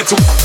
mental. What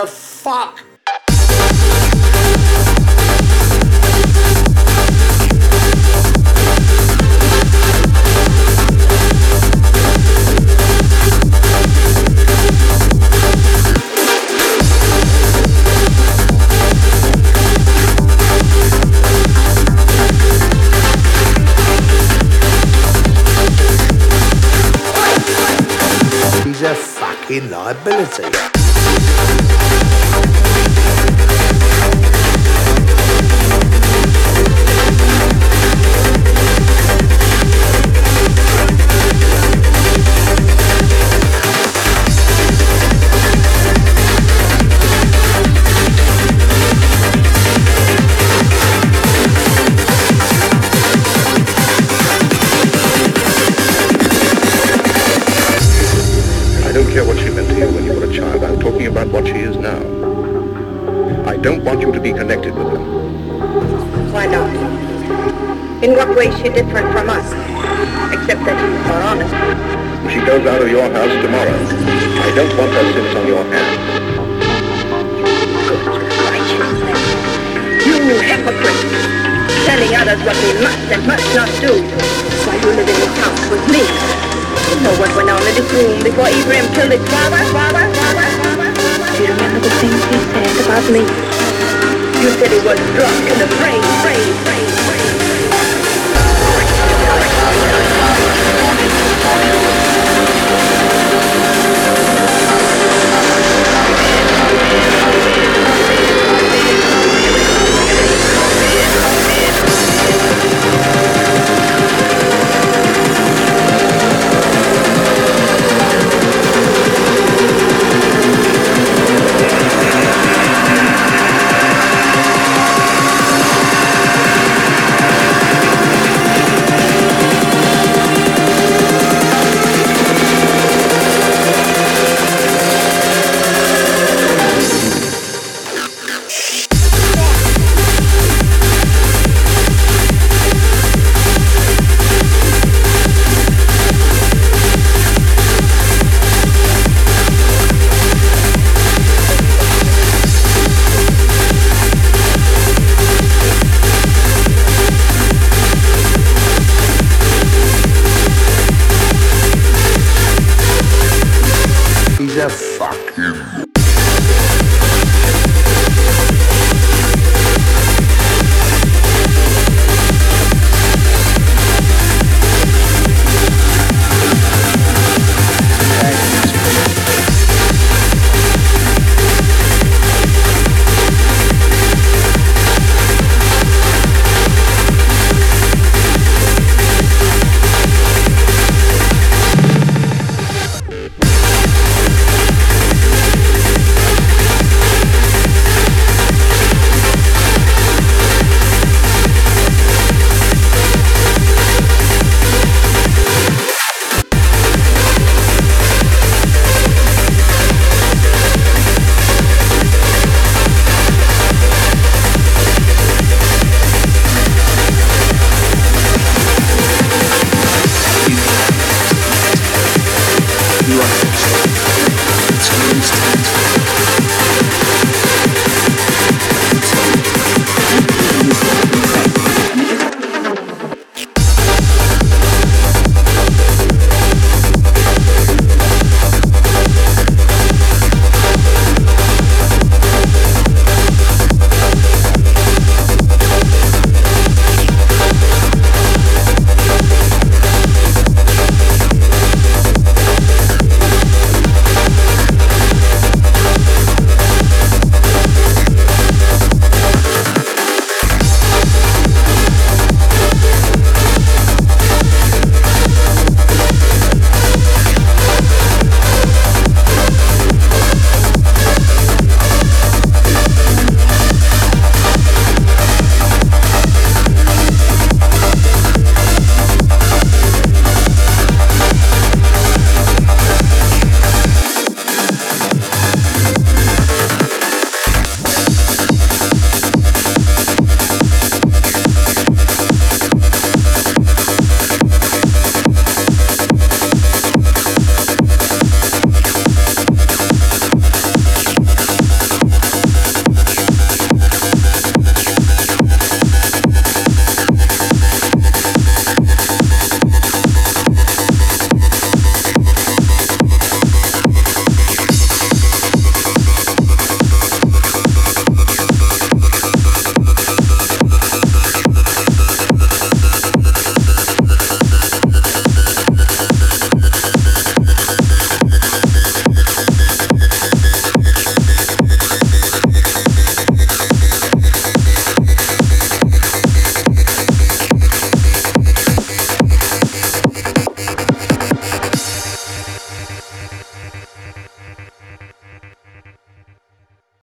the fuck? He's a fucking liability. Don't want you to be connected with her. Why not? In what way is she different from us? Except that you more honest. She goes out of your house tomorrow. I don't want her sins on your hands. Good righteous. You hypocrite! Telling others what they must and must not do while you live in this house with me. You know what went on in this room before Ibrahim killed his father, father, father, father? Do you remember the things he said about me? You said he was drunk and afraid, afraid, afraid.